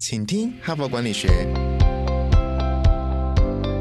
请听哈佛管理学。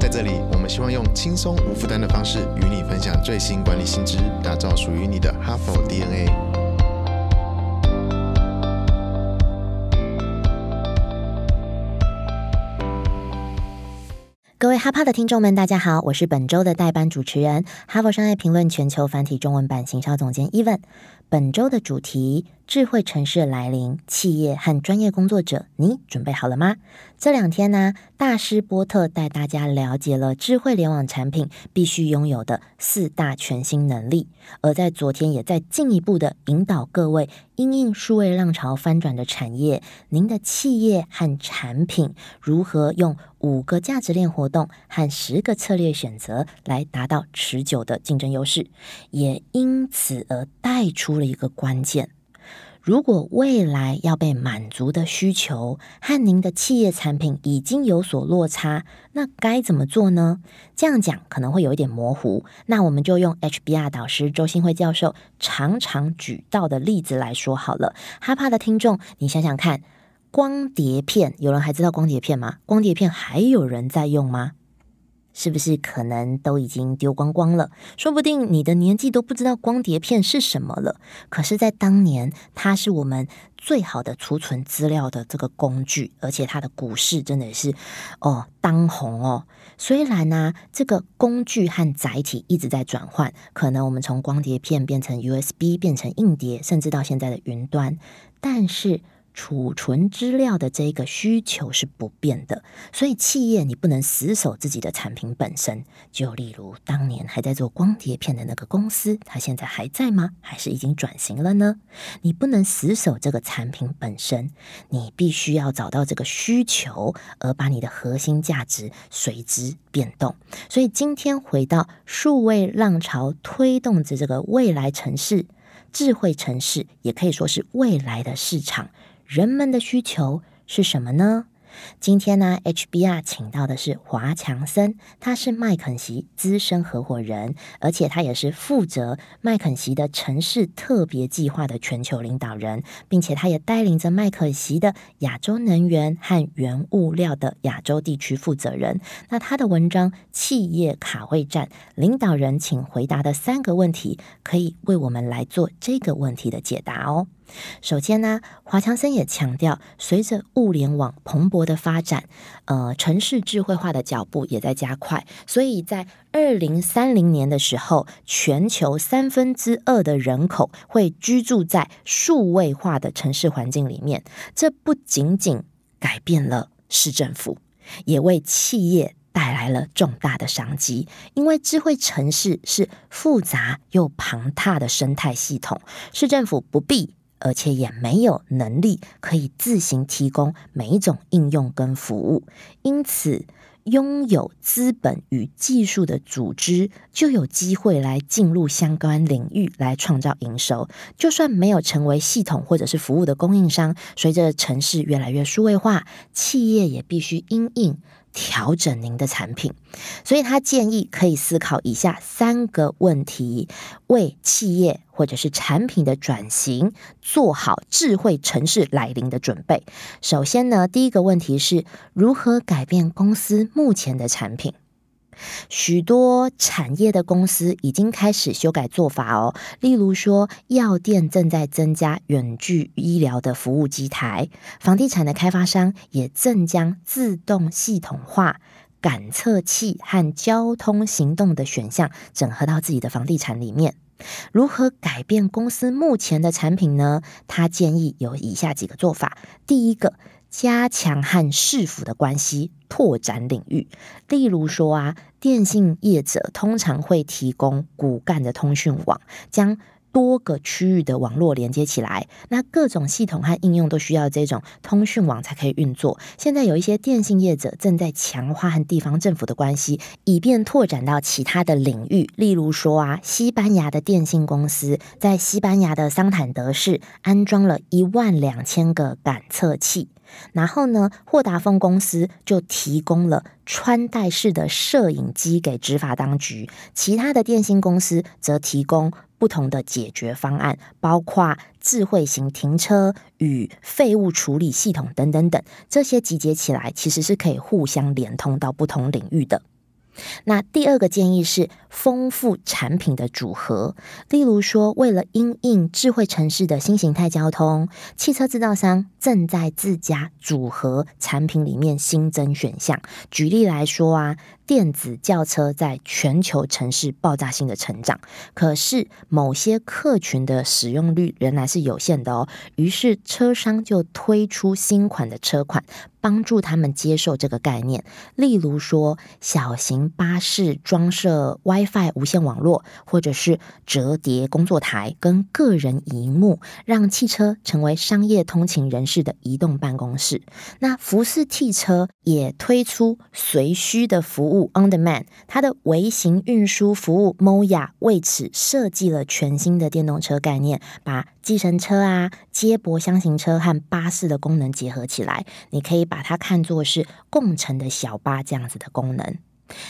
在这里，我们希望用轻松无负担的方式与你分享最新管理新知，打造属于你的哈佛 DNA。各位哈帕的听众们，大家好，我是本周的代班主持人，哈佛商业评论全球繁体中文版行销总监伊文。本周的主题。智慧城市来临，企业和专业工作者，你准备好了吗？这两天呢，大师波特带大家了解了智慧联网产品必须拥有的四大全新能力，而在昨天也在进一步的引导各位因应数位浪潮翻转的产业，您的企业和产品如何用五个价值链活动和十个策略选择来达到持久的竞争优势，也因此而带出了一个关键。如果未来要被满足的需求和您的企业产品已经有所落差，那该怎么做呢？这样讲可能会有一点模糊，那我们就用 HBR 导师周新辉教授常常举到的例子来说好了。哈帕的听众，你想想看，光碟片，有人还知道光碟片吗？光碟片还有人在用吗？是不是可能都已经丢光光了？说不定你的年纪都不知道光碟片是什么了。可是，在当年，它是我们最好的储存资料的这个工具，而且它的股市真的是哦当红哦。虽然呢，这个工具和载体一直在转换，可能我们从光碟片变成 USB，变成硬碟，甚至到现在的云端，但是。储存资料的这个需求是不变的，所以企业你不能死守自己的产品本身。就例如当年还在做光碟片的那个公司，它现在还在吗？还是已经转型了呢？你不能死守这个产品本身，你必须要找到这个需求，而把你的核心价值随之变动。所以今天回到数位浪潮推动着这个未来城市、智慧城市，也可以说是未来的市场。人们的需求是什么呢？今天呢，HBR 请到的是华强森，他是麦肯锡资深合伙人，而且他也是负责麦肯锡的城市特别计划的全球领导人，并且他也带领着麦肯锡的亚洲能源和原物料的亚洲地区负责人。那他的文章《企业卡位战：领导人请回答的三个问题》，可以为我们来做这个问题的解答哦。首先呢，华强森也强调，随着物联网蓬勃的发展，呃，城市智慧化的脚步也在加快。所以在二零三零年的时候，全球三分之二的人口会居住在数位化的城市环境里面。这不仅仅改变了市政府，也为企业带来了重大的商机。因为智慧城市是复杂又庞大的生态系统，市政府不必。而且也没有能力可以自行提供每一种应用跟服务，因此拥有资本与技术的组织就有机会来进入相关领域来创造营收。就算没有成为系统或者是服务的供应商，随着城市越来越数位化，企业也必须因应。调整您的产品，所以他建议可以思考以下三个问题，为企业或者是产品的转型做好智慧城市来临的准备。首先呢，第一个问题是如何改变公司目前的产品。许多产业的公司已经开始修改做法哦，例如说，药店正在增加远距医疗的服务机台，房地产的开发商也正将自动系统化感测器和交通行动的选项整合到自己的房地产里面。如何改变公司目前的产品呢？他建议有以下几个做法：第一个。加强和市府的关系，拓展领域。例如说啊，电信业者通常会提供骨干的通讯网，将多个区域的网络连接起来。那各种系统和应用都需要这种通讯网才可以运作。现在有一些电信业者正在强化和地方政府的关系，以便拓展到其他的领域。例如说啊，西班牙的电信公司在西班牙的桑坦德市安装了一万两千个感测器。然后呢，霍达丰公司就提供了穿戴式的摄影机给执法当局，其他的电信公司则提供不同的解决方案，包括智慧型停车与废物处理系统等等等，这些集结起来，其实是可以互相连通到不同领域的。那第二个建议是丰富产品的组合，例如说，为了因应智慧城市的新形态交通，汽车制造商正在自家组合产品里面新增选项。举例来说啊。电子轿车在全球城市爆炸性的成长，可是某些客群的使用率仍然是有限的哦。于是车商就推出新款的车款，帮助他们接受这个概念。例如说，小型巴士装设 WiFi 无线网络，或者是折叠工作台跟个人荧幕，让汽车成为商业通勤人士的移动办公室。那福斯汽车也推出随需的服务。On demand，它的微型运输服务 Moya 为此设计了全新的电动车概念，把计程车啊、接驳箱型车和巴士的功能结合起来。你可以把它看作是共乘的小巴这样子的功能。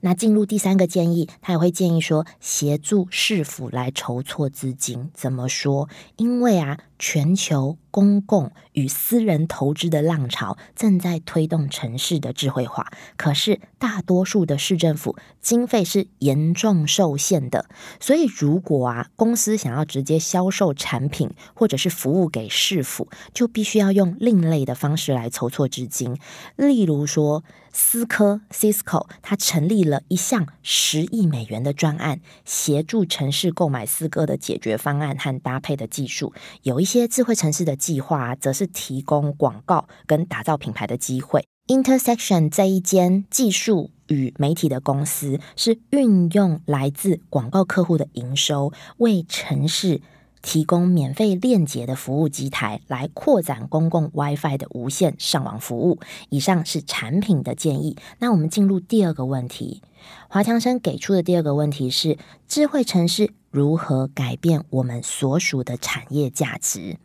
那进入第三个建议，他也会建议说，协助市府来筹措资金。怎么说？因为啊，全球公共与私人投资的浪潮正在推动城市的智慧化，可是大多数的市政府经费是严重受限的。所以，如果啊，公司想要直接销售产品或者是服务给市府，就必须要用另类的方式来筹措资金，例如说。思科 （Cisco） 它成立了一项十亿美元的专案，协助城市购买思科的解决方案和搭配的技术。有一些智慧城市的计划，则是提供广告跟打造品牌的机会。Intersection 这一间技术与媒体的公司，是运用来自广告客户的营收，为城市。提供免费链接的服务机台，来扩展公共 WiFi 的无线上网服务。以上是产品的建议。那我们进入第二个问题，华强生给出的第二个问题是：智慧城市如何改变我们所属的产业价值？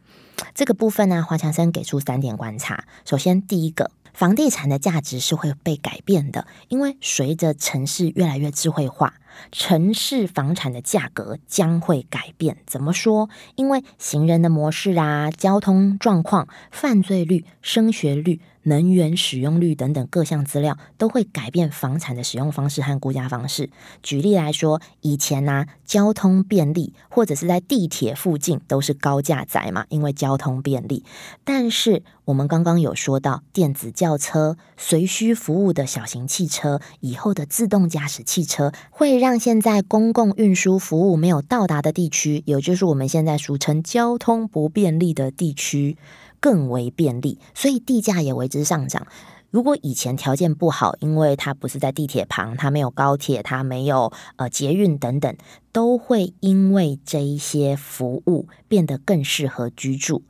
这个部分呢，华强生给出三点观察。首先，第一个。房地产的价值是会被改变的，因为随着城市越来越智慧化，城市房产的价格将会改变。怎么说？因为行人的模式啊、交通状况、犯罪率、升学率。能源使用率等等各项资料都会改变房产的使用方式和估价方式。举例来说，以前呢，交通便利或者是在地铁附近都是高价宅嘛，因为交通便利。但是我们刚刚有说到，电子轿车、随需服务的小型汽车，以后的自动驾驶汽车，会让像现在公共运输服务没有到达的地区，也就是我们现在俗称交通不便利的地区。更为便利，所以地价也为之上涨。如果以前条件不好，因为它不是在地铁旁，它没有高铁，它没有呃捷运等等，都会因为这一些服务变得更适合居住，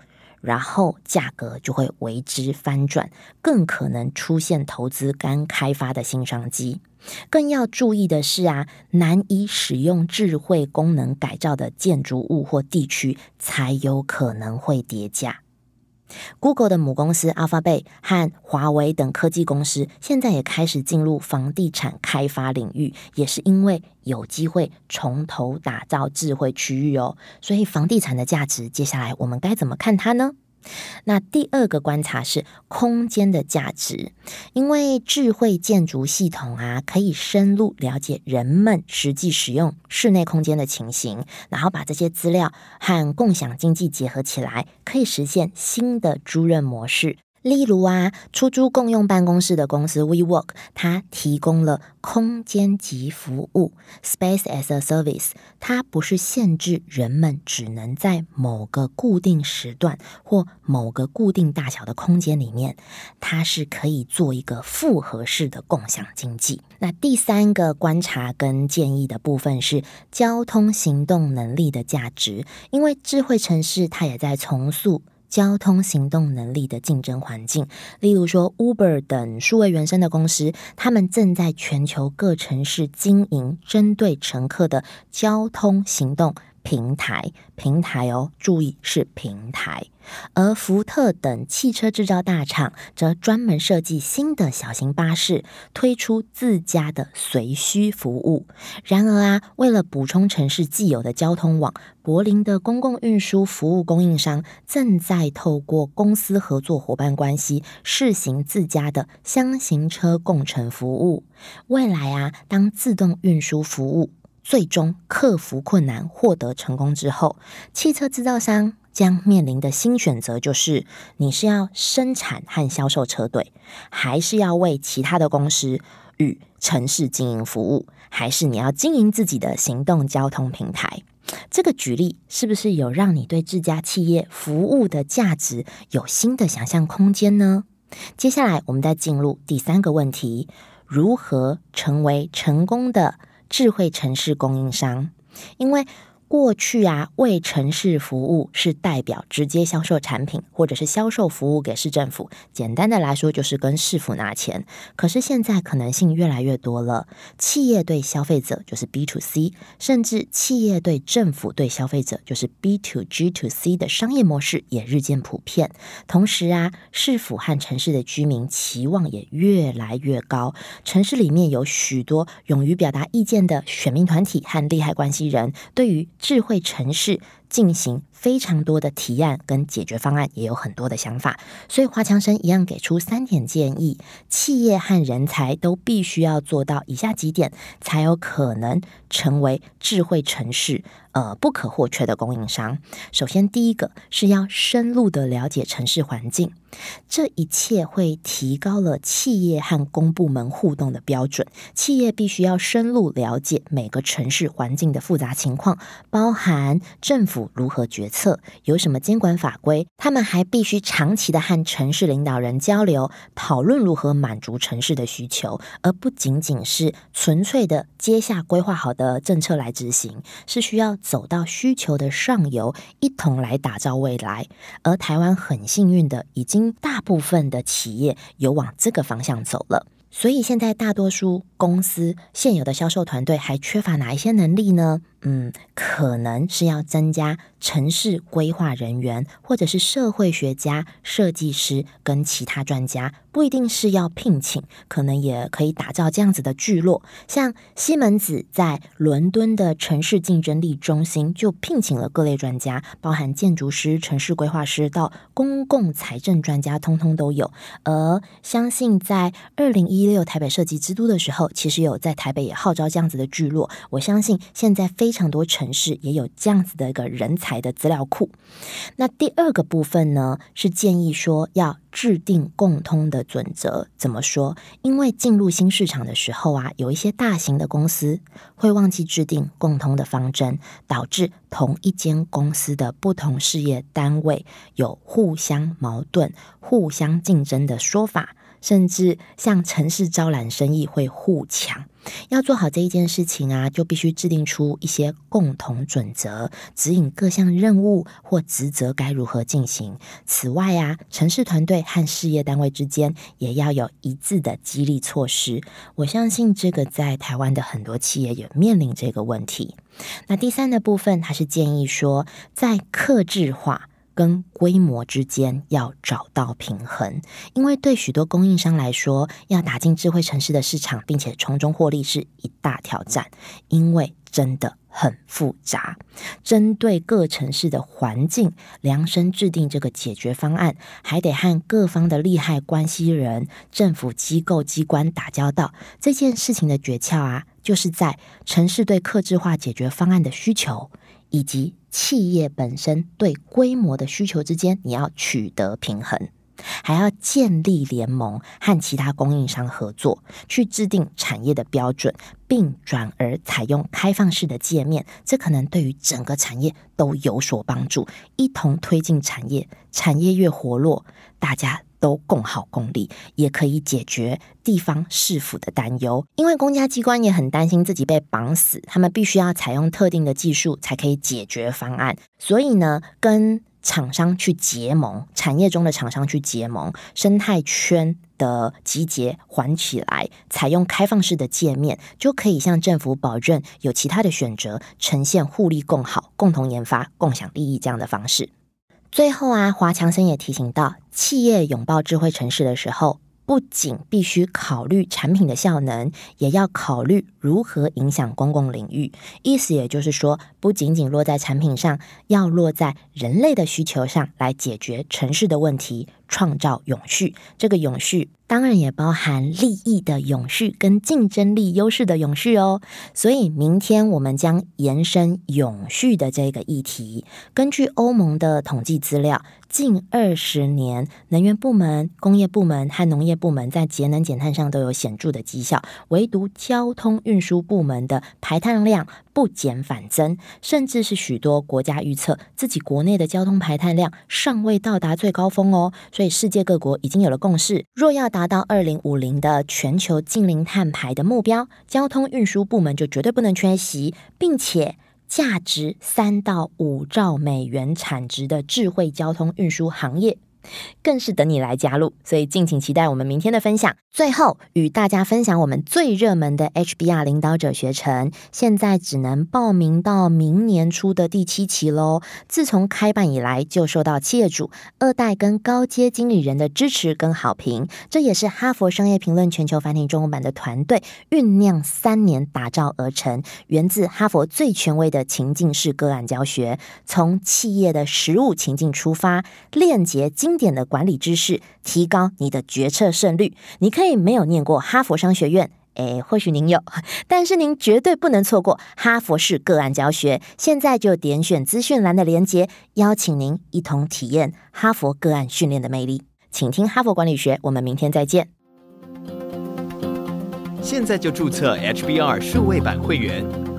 然后价格就会为之翻转，更可能出现投资刚开发的新商机。更要注意的是啊，难以使用智慧功能改造的建筑物或地区，才有可能会跌价。Google 的母公司 Alphabet 和华为等科技公司现在也开始进入房地产开发领域，也是因为有机会从头打造智慧区域哦。所以房地产的价值，接下来我们该怎么看它呢？那第二个观察是空间的价值，因为智慧建筑系统啊，可以深入了解人们实际使用室内空间的情形，然后把这些资料和共享经济结合起来，可以实现新的租赁模式。例如啊，出租共用办公室的公司 WeWork，它提供了空间级服务 （Space as a Service）。它不是限制人们只能在某个固定时段或某个固定大小的空间里面，它是可以做一个复合式的共享经济。那第三个观察跟建议的部分是交通行动能力的价值，因为智慧城市它也在重塑。交通行动能力的竞争环境，例如说 Uber 等数位原生的公司，他们正在全球各城市经营针对乘客的交通行动平台，平台哦，注意是平台。而福特等汽车制造大厂则专门设计新的小型巴士，推出自家的随需服务。然而啊，为了补充城市既有的交通网，柏林的公共运输服务供应商正在透过公司合作伙伴关系试行自家的箱型车共乘服务。未来啊，当自动运输服务最终克服困难、获得成功之后，汽车制造商。将面临的新选择就是：你是要生产和销售车队，还是要为其他的公司与城市经营服务，还是你要经营自己的行动交通平台？这个举例是不是有让你对这家企业服务的价值有新的想象空间呢？接下来，我们再进入第三个问题：如何成为成功的智慧城市供应商？因为过去啊，为城市服务是代表直接销售产品，或者是销售服务给市政府。简单的来说，就是跟市府拿钱。可是现在可能性越来越多了，企业对消费者就是 B to C，甚至企业对政府对消费者就是 B to G to C 的商业模式也日渐普遍。同时啊，市府和城市的居民期望也越来越高。城市里面有许多勇于表达意见的选民团体和利害关系人，对于智慧城市。进行非常多的提案跟解决方案，也有很多的想法，所以华强生一样给出三点建议：企业和人才都必须要做到以下几点，才有可能成为智慧城市呃不可或缺的供应商。首先，第一个是要深入的了解城市环境，这一切会提高了企业和公部门互动的标准。企业必须要深入了解每个城市环境的复杂情况，包含政府。如何决策？有什么监管法规？他们还必须长期的和城市领导人交流，讨论如何满足城市的需求，而不仅仅是纯粹的接下规划好的政策来执行，是需要走到需求的上游，一同来打造未来。而台湾很幸运的，已经大部分的企业有往这个方向走了。所以现在大多数公司现有的销售团队还缺乏哪一些能力呢？嗯，可能是要增加城市规划人员，或者是社会学家、设计师跟其他专家，不一定是要聘请，可能也可以打造这样子的聚落。像西门子在伦敦的城市竞争力中心就聘请了各类专家，包含建筑师、城市规划师到公共财政专家，通通都有。而相信在二零一一六台北设计之都的时候，其实有在台北也号召这样子的聚落。我相信现在。非常多城市也有这样子的一个人才的资料库。那第二个部分呢，是建议说要制定共通的准则。怎么说？因为进入新市场的时候啊，有一些大型的公司会忘记制定共通的方针，导致同一间公司的不同事业单位有互相矛盾、互相竞争的说法。甚至像城市招揽生意会互抢，要做好这一件事情啊，就必须制定出一些共同准则，指引各项任务或职责该如何进行。此外啊，城市团队和事业单位之间也要有一致的激励措施。我相信这个在台湾的很多企业也面临这个问题。那第三的部分，他是建议说，在克制化。跟规模之间要找到平衡，因为对许多供应商来说，要打进智慧城市的市场，并且从中获利是一大挑战，因为真的很复杂。针对各城市的环境量身制定这个解决方案，还得和各方的利害关系人、政府机构机关打交道。这件事情的诀窍啊，就是在城市对客制化解决方案的需求。以及企业本身对规模的需求之间，你要取得平衡，还要建立联盟和其他供应商合作，去制定产业的标准，并转而采用开放式的界面，这可能对于整个产业都有所帮助，一同推进产业。产业越活络，大家。都共好共利，也可以解决地方市府的担忧，因为公家机关也很担心自己被绑死，他们必须要采用特定的技术才可以解决方案。所以呢，跟厂商去结盟，产业中的厂商去结盟，生态圈的集结环起来，采用开放式的界面，就可以向政府保证有其他的选择，呈现互利共好、共同研发、共享利益这样的方式。最后啊，华强生也提醒到，企业拥抱智慧城市的时候。不仅必须考虑产品的效能，也要考虑如何影响公共领域。意思也就是说，不仅仅落在产品上，要落在人类的需求上来解决城市的问题，创造永续。这个永续。当然也包含利益的永续跟竞争力优势的永续哦。所以明天我们将延伸永续的这个议题。根据欧盟的统计资料，近二十年，能源部门、工业部门和农业部门在节能减碳上都有显著的绩效，唯独交通运输部门的排碳量。不减反增，甚至是许多国家预测自己国内的交通排碳量尚未到达最高峰哦。所以世界各国已经有了共识，若要达到二零五零的全球净零碳排的目标，交通运输部门就绝对不能缺席，并且价值三到五兆美元产值的智慧交通运输行业。更是等你来加入，所以敬请期待我们明天的分享。最后与大家分享我们最热门的 HBR 领导者学程，现在只能报名到明年初的第七期喽。自从开办以来，就受到企业主、二代跟高阶经理人的支持跟好评。这也是哈佛商业评论全球繁体中文版的团队酝酿三年打造而成，源自哈佛最权威的情境式个案教学，从企业的实务情境出发，链接经。点的管理知识，提高你的决策胜率。你可以没有念过哈佛商学院，诶，或许您有，但是您绝对不能错过哈佛式个案教学。现在就点选资讯栏的连接，邀请您一同体验哈佛个案训练的魅力。请听哈佛管理学，我们明天再见。现在就注册 HBR 数位版会员，